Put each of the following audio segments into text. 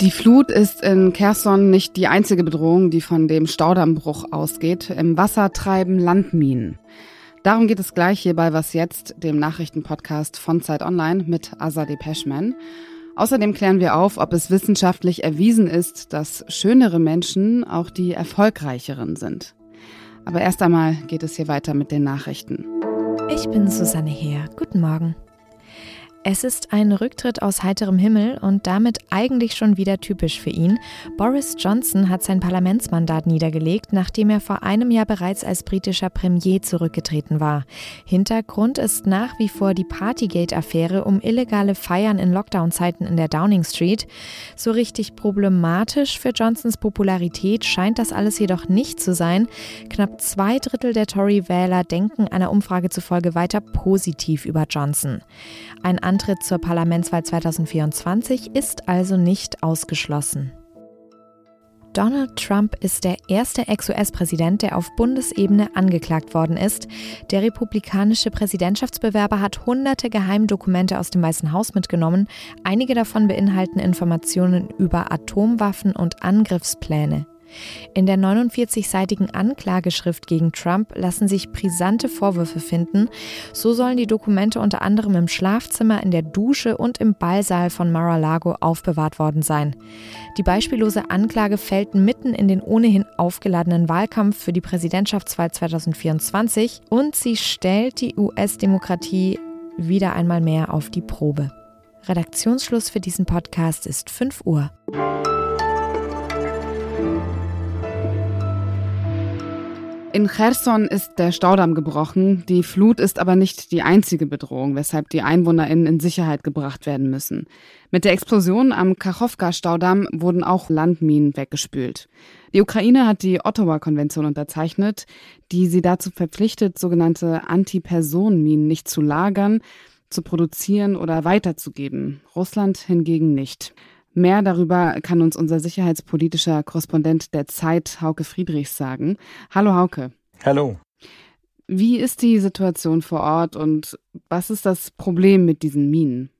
Die Flut ist in Kherson nicht die einzige Bedrohung, die von dem Staudammbruch ausgeht. Im Wasser treiben Landminen. Darum geht es gleich hier bei Was Jetzt, dem Nachrichtenpodcast von Zeit Online mit Azadeh Peschman. Außerdem klären wir auf, ob es wissenschaftlich erwiesen ist, dass schönere Menschen auch die erfolgreicheren sind. Aber erst einmal geht es hier weiter mit den Nachrichten. Ich bin Susanne Heer. Guten Morgen. Es ist ein Rücktritt aus heiterem Himmel und damit eigentlich schon wieder typisch für ihn. Boris Johnson hat sein Parlamentsmandat niedergelegt, nachdem er vor einem Jahr bereits als britischer Premier zurückgetreten war. Hintergrund ist nach wie vor die Partygate-Affäre um illegale Feiern in Lockdown-Zeiten in der Downing Street. So richtig problematisch für Johnsons Popularität scheint das alles jedoch nicht zu sein. Knapp zwei Drittel der Tory-Wähler denken einer Umfrage zufolge weiter positiv über Johnson. Ein Antritt zur Parlamentswahl 2024 ist also nicht ausgeschlossen. Donald Trump ist der erste Ex-US-Präsident, der auf Bundesebene angeklagt worden ist. Der republikanische Präsidentschaftsbewerber hat hunderte Geheimdokumente aus dem Weißen Haus mitgenommen. Einige davon beinhalten Informationen über Atomwaffen und Angriffspläne. In der 49-seitigen Anklageschrift gegen Trump lassen sich brisante Vorwürfe finden. So sollen die Dokumente unter anderem im Schlafzimmer, in der Dusche und im Ballsaal von Mar-a-Lago aufbewahrt worden sein. Die beispiellose Anklage fällt mitten in den ohnehin aufgeladenen Wahlkampf für die Präsidentschaftswahl 2024 und sie stellt die US-Demokratie wieder einmal mehr auf die Probe. Redaktionsschluss für diesen Podcast ist 5 Uhr. In Cherson ist der Staudamm gebrochen. Die Flut ist aber nicht die einzige Bedrohung, weshalb die EinwohnerInnen in Sicherheit gebracht werden müssen. Mit der Explosion am Kachowka-Staudamm wurden auch Landminen weggespült. Die Ukraine hat die Ottawa-Konvention unterzeichnet, die sie dazu verpflichtet, sogenannte Antipersonenminen nicht zu lagern, zu produzieren oder weiterzugeben. Russland hingegen nicht. Mehr darüber kann uns unser sicherheitspolitischer Korrespondent der Zeit, Hauke Friedrichs, sagen. Hallo Hauke. Hallo. Wie ist die Situation vor Ort und was ist das Problem mit diesen Minen?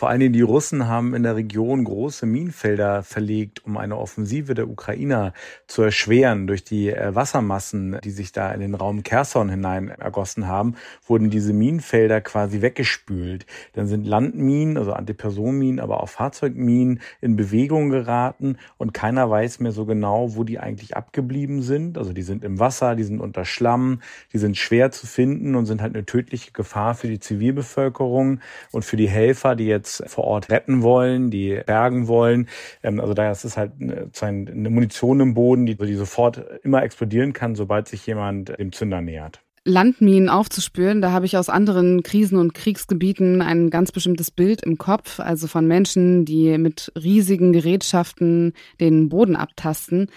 Vor allen Dingen die Russen haben in der Region große Minenfelder verlegt, um eine Offensive der Ukrainer zu erschweren. Durch die äh, Wassermassen, die sich da in den Raum Kherson hinein ergossen haben, wurden diese Minenfelder quasi weggespült. Dann sind Landminen, also Antipersonenminen, aber auch Fahrzeugminen in Bewegung geraten und keiner weiß mehr so genau, wo die eigentlich abgeblieben sind. Also die sind im Wasser, die sind unter Schlamm, die sind schwer zu finden und sind halt eine tödliche Gefahr für die Zivilbevölkerung und für die Helfer, die jetzt vor Ort retten wollen, die bergen wollen. Ähm, also da ist es halt eine Munition im Boden, die sofort immer explodieren kann, sobald sich jemand dem Zünder nähert. Landminen aufzuspüren. Da habe ich aus anderen Krisen- und Kriegsgebieten ein ganz bestimmtes Bild im Kopf, also von Menschen, die mit riesigen Gerätschaften den Boden abtasten.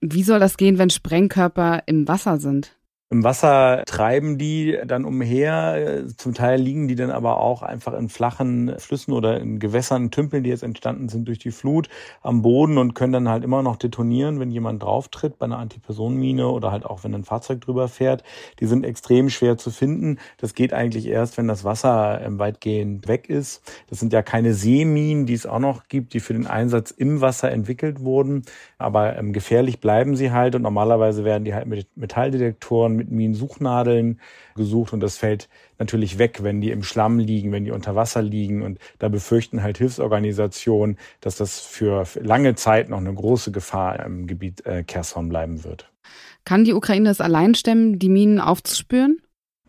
Wie soll das gehen, wenn Sprengkörper im Wasser sind? Im Wasser treiben die dann umher. Zum Teil liegen die dann aber auch einfach in flachen Flüssen oder in Gewässern, Tümpeln, die jetzt entstanden sind durch die Flut, am Boden und können dann halt immer noch detonieren, wenn jemand drauftritt bei einer Antipersonenmine oder halt auch wenn ein Fahrzeug drüber fährt. Die sind extrem schwer zu finden. Das geht eigentlich erst, wenn das Wasser ähm, weitgehend weg ist. Das sind ja keine Seeminen, die es auch noch gibt, die für den Einsatz im Wasser entwickelt wurden. Aber ähm, gefährlich bleiben sie halt und normalerweise werden die halt mit Metalldetektoren mit Minensuchnadeln gesucht und das fällt natürlich weg, wenn die im Schlamm liegen, wenn die unter Wasser liegen und da befürchten halt Hilfsorganisationen, dass das für lange Zeit noch eine große Gefahr im Gebiet äh, Kherson bleiben wird. Kann die Ukraine es allein stemmen, die Minen aufzuspüren?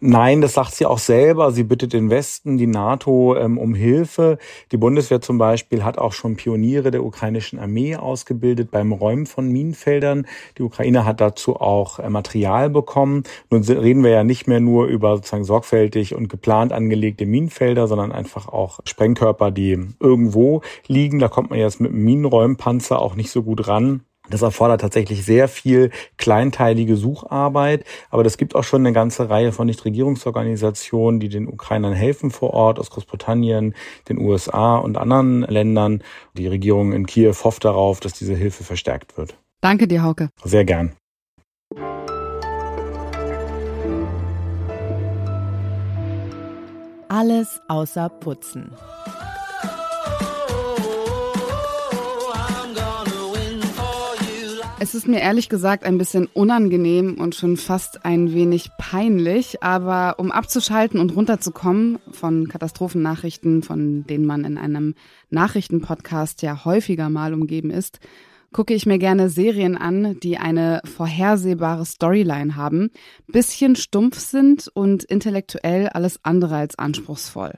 Nein, das sagt sie auch selber. Sie bittet den Westen, die NATO ähm, um Hilfe. Die Bundeswehr zum Beispiel hat auch schon Pioniere der ukrainischen Armee ausgebildet beim Räumen von Minenfeldern. Die Ukraine hat dazu auch äh, Material bekommen. Nun reden wir ja nicht mehr nur über sozusagen sorgfältig und geplant angelegte Minenfelder, sondern einfach auch Sprengkörper, die irgendwo liegen. Da kommt man jetzt mit Minenräumpanzer auch nicht so gut ran. Das erfordert tatsächlich sehr viel kleinteilige Sucharbeit, aber das gibt auch schon eine ganze Reihe von Nichtregierungsorganisationen, die den Ukrainern helfen vor Ort aus Großbritannien, den USA und anderen Ländern. Die Regierung in Kiew hofft darauf, dass diese Hilfe verstärkt wird. Danke dir, Hauke. Sehr gern. alles außer Putzen. Es ist mir ehrlich gesagt ein bisschen unangenehm und schon fast ein wenig peinlich, aber um abzuschalten und runterzukommen von Katastrophennachrichten, von denen man in einem Nachrichtenpodcast ja häufiger mal umgeben ist, gucke ich mir gerne Serien an, die eine vorhersehbare Storyline haben, bisschen stumpf sind und intellektuell alles andere als anspruchsvoll.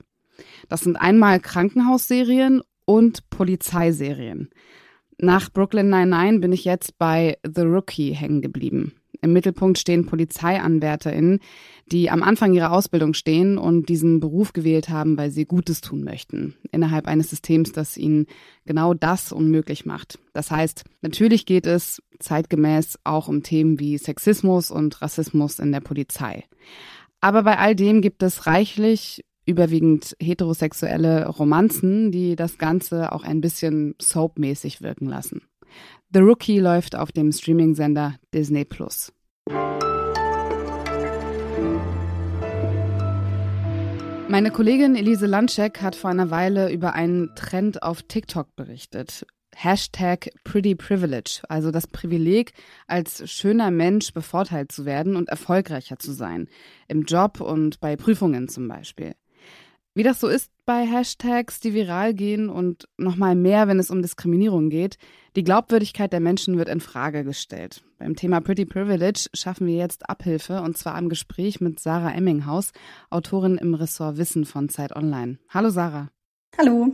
Das sind einmal Krankenhausserien und Polizeiserien. Nach Brooklyn 99 bin ich jetzt bei The Rookie hängen geblieben. Im Mittelpunkt stehen PolizeianwärterInnen, die am Anfang ihrer Ausbildung stehen und diesen Beruf gewählt haben, weil sie Gutes tun möchten. Innerhalb eines Systems, das ihnen genau das unmöglich macht. Das heißt, natürlich geht es zeitgemäß auch um Themen wie Sexismus und Rassismus in der Polizei. Aber bei all dem gibt es reichlich überwiegend heterosexuelle Romanzen, die das Ganze auch ein bisschen soapmäßig wirken lassen. The Rookie läuft auf dem Streaming-Sender Disney Plus. Meine Kollegin Elise Landschek hat vor einer Weile über einen Trend auf TikTok berichtet. Hashtag Pretty Privilege, also das Privileg, als schöner Mensch bevorteilt zu werden und erfolgreicher zu sein. Im Job und bei Prüfungen zum Beispiel. Wie das so ist bei Hashtags, die viral gehen und nochmal mehr, wenn es um Diskriminierung geht, die Glaubwürdigkeit der Menschen wird in Frage gestellt. Beim Thema Pretty Privilege schaffen wir jetzt Abhilfe und zwar im Gespräch mit Sarah Emminghaus, Autorin im Ressort Wissen von Zeit Online. Hallo Sarah. Hallo.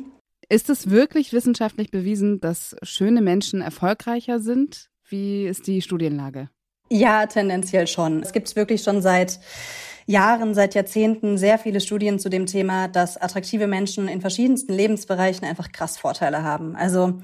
Ist es wirklich wissenschaftlich bewiesen, dass schöne Menschen erfolgreicher sind? Wie ist die Studienlage? Ja, tendenziell schon. Es gibt es wirklich schon seit Jahren, seit Jahrzehnten sehr viele Studien zu dem Thema, dass attraktive Menschen in verschiedensten Lebensbereichen einfach krass Vorteile haben. Also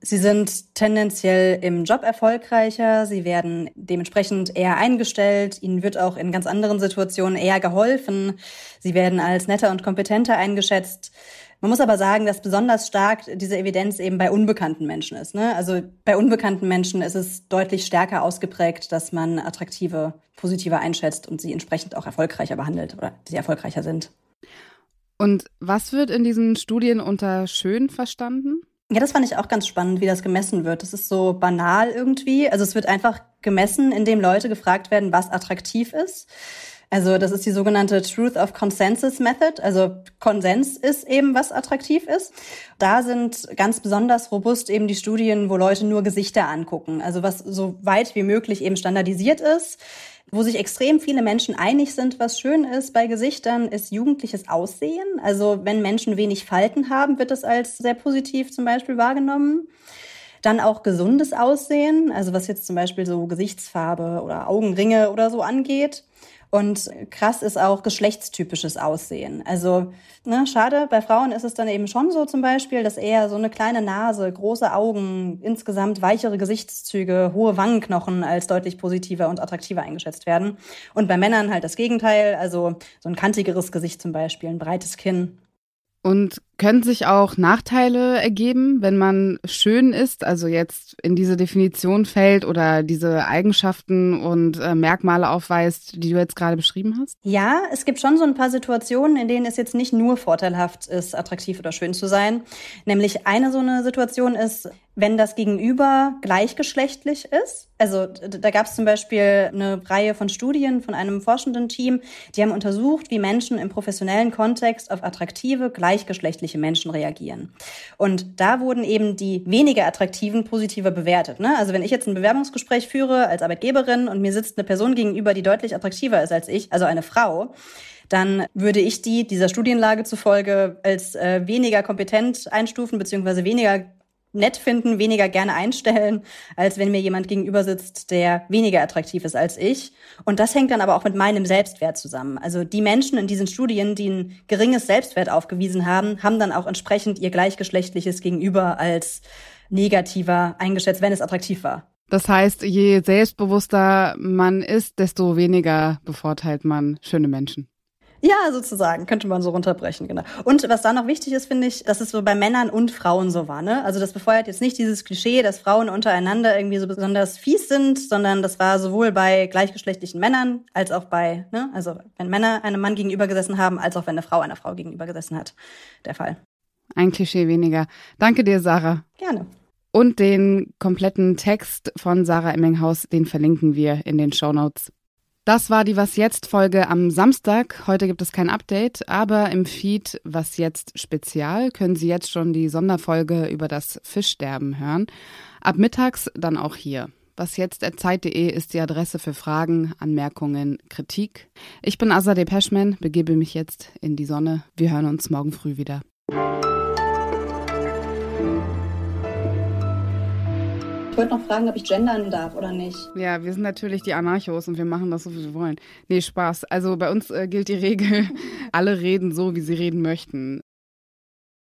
Sie sind tendenziell im Job erfolgreicher, sie werden dementsprechend eher eingestellt, ihnen wird auch in ganz anderen Situationen eher geholfen, sie werden als netter und kompetenter eingeschätzt. Man muss aber sagen, dass besonders stark diese Evidenz eben bei unbekannten Menschen ist. Ne? Also bei unbekannten Menschen ist es deutlich stärker ausgeprägt, dass man attraktive, positiver einschätzt und sie entsprechend auch erfolgreicher behandelt oder sie erfolgreicher sind. Und was wird in diesen Studien unter schön verstanden? Ja, das fand ich auch ganz spannend, wie das gemessen wird. Das ist so banal irgendwie. Also es wird einfach gemessen, indem Leute gefragt werden, was attraktiv ist. Also das ist die sogenannte Truth of Consensus Method. Also Konsens ist eben, was attraktiv ist. Da sind ganz besonders robust eben die Studien, wo Leute nur Gesichter angucken. Also was so weit wie möglich eben standardisiert ist. Wo sich extrem viele Menschen einig sind, was schön ist bei Gesichtern, ist jugendliches Aussehen. Also wenn Menschen wenig Falten haben, wird das als sehr positiv zum Beispiel wahrgenommen. Dann auch gesundes Aussehen, also was jetzt zum Beispiel so Gesichtsfarbe oder Augenringe oder so angeht. Und krass ist auch geschlechtstypisches Aussehen. Also, ne, schade, bei Frauen ist es dann eben schon so zum Beispiel, dass eher so eine kleine Nase, große Augen, insgesamt weichere Gesichtszüge, hohe Wangenknochen als deutlich positiver und attraktiver eingeschätzt werden. Und bei Männern halt das Gegenteil, also so ein kantigeres Gesicht zum Beispiel, ein breites Kinn. Und können sich auch Nachteile ergeben, wenn man schön ist, also jetzt in diese Definition fällt oder diese Eigenschaften und äh, Merkmale aufweist, die du jetzt gerade beschrieben hast? Ja, es gibt schon so ein paar Situationen, in denen es jetzt nicht nur vorteilhaft ist, attraktiv oder schön zu sein. Nämlich eine so eine Situation ist, wenn das Gegenüber gleichgeschlechtlich ist. Also da gab es zum Beispiel eine Reihe von Studien von einem forschenden Team, die haben untersucht, wie Menschen im professionellen Kontext auf attraktive, gleichgeschlechtliche Menschen reagieren. Und da wurden eben die weniger attraktiven positiver bewertet. Ne? Also wenn ich jetzt ein Bewerbungsgespräch führe als Arbeitgeberin und mir sitzt eine Person gegenüber, die deutlich attraktiver ist als ich, also eine Frau, dann würde ich die dieser Studienlage zufolge als äh, weniger kompetent einstufen, beziehungsweise weniger nett finden, weniger gerne einstellen, als wenn mir jemand gegenüber sitzt, der weniger attraktiv ist als ich. Und das hängt dann aber auch mit meinem Selbstwert zusammen. Also die Menschen in diesen Studien, die ein geringes Selbstwert aufgewiesen haben, haben dann auch entsprechend ihr gleichgeschlechtliches Gegenüber als negativer eingeschätzt, wenn es attraktiv war. Das heißt, je selbstbewusster man ist, desto weniger bevorteilt man schöne Menschen. Ja, sozusagen, könnte man so runterbrechen, genau. Und was da noch wichtig ist, finde ich, dass es so bei Männern und Frauen so war, ne? Also das befeuert jetzt nicht dieses Klischee, dass Frauen untereinander irgendwie so besonders fies sind, sondern das war sowohl bei gleichgeschlechtlichen Männern als auch bei, ne? Also wenn Männer einem Mann gegenüber gesessen haben, als auch wenn eine Frau einer Frau gegenüber gesessen hat, der Fall. Ein Klischee weniger. Danke dir, Sarah. Gerne. Und den kompletten Text von Sarah Emminghaus, den verlinken wir in den Show Notes. Das war die Was jetzt Folge am Samstag. Heute gibt es kein Update, aber im Feed Was jetzt Spezial können Sie jetzt schon die Sonderfolge über das Fischsterben hören. Ab mittags dann auch hier. Was jetzt Zeit.de ist die Adresse für Fragen, Anmerkungen, Kritik. Ich bin Azadeh Peschman, begebe mich jetzt in die Sonne. Wir hören uns morgen früh wieder. Wollte noch fragen, ob ich gendern darf oder nicht. Ja, wir sind natürlich die Anarchos und wir machen das so, wie wir wollen. Nee, Spaß. Also bei uns äh, gilt die Regel, alle reden so, wie sie reden möchten.